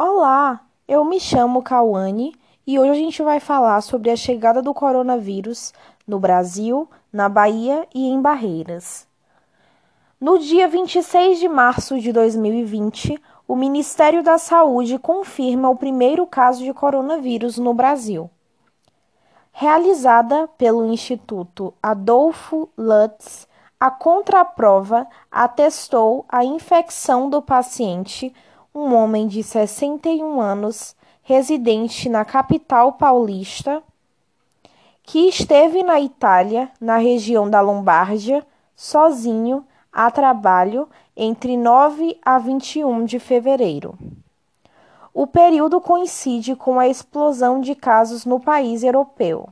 Olá, eu me chamo Cauane e hoje a gente vai falar sobre a chegada do coronavírus no Brasil, na Bahia e em Barreiras. No dia 26 de março de 2020, o Ministério da Saúde confirma o primeiro caso de coronavírus no Brasil. Realizada pelo Instituto Adolfo Lutz, a contraprova atestou a infecção do paciente um homem de 61 anos, residente na capital paulista, que esteve na Itália, na região da Lombardia, sozinho, a trabalho, entre 9 a 21 de fevereiro. O período coincide com a explosão de casos no país europeu.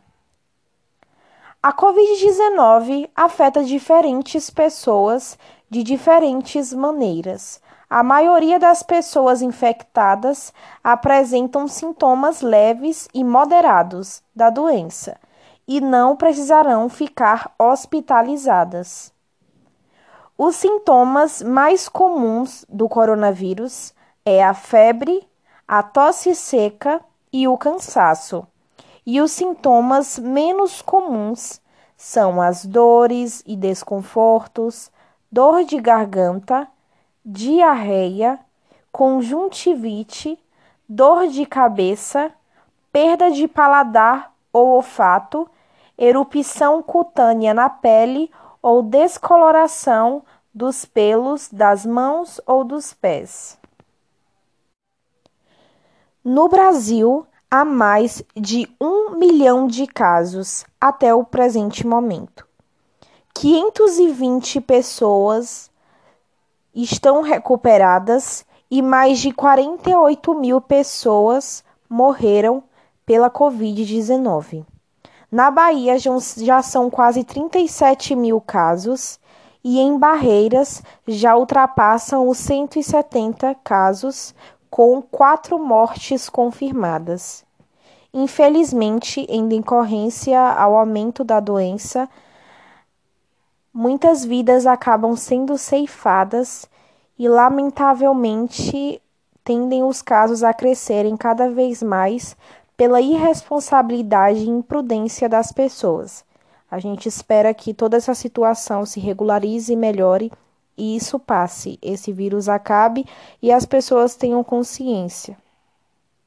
A Covid-19 afeta diferentes pessoas de diferentes maneiras, a maioria das pessoas infectadas apresentam sintomas leves e moderados da doença e não precisarão ficar hospitalizadas. Os sintomas mais comuns do coronavírus é a febre, a tosse seca e o cansaço. E os sintomas menos comuns são as dores e desconfortos, dor de garganta, diarreia, conjuntivite, dor de cabeça, perda de paladar ou olfato, erupção cutânea na pele ou descoloração dos pelos das mãos ou dos pés. No Brasil, há mais de um milhão de casos até o presente momento. 520 pessoas estão recuperadas e mais de 48 mil pessoas morreram pela Covid-19. Na Bahia já são quase 37 mil casos e em Barreiras já ultrapassam os 170 casos, com quatro mortes confirmadas. Infelizmente, em decorrência ao aumento da doença, muitas vidas acabam sendo ceifadas e, lamentavelmente, tendem os casos a crescerem cada vez mais pela irresponsabilidade e imprudência das pessoas. A gente espera que toda essa situação se regularize e melhore e isso passe, esse vírus acabe e as pessoas tenham consciência.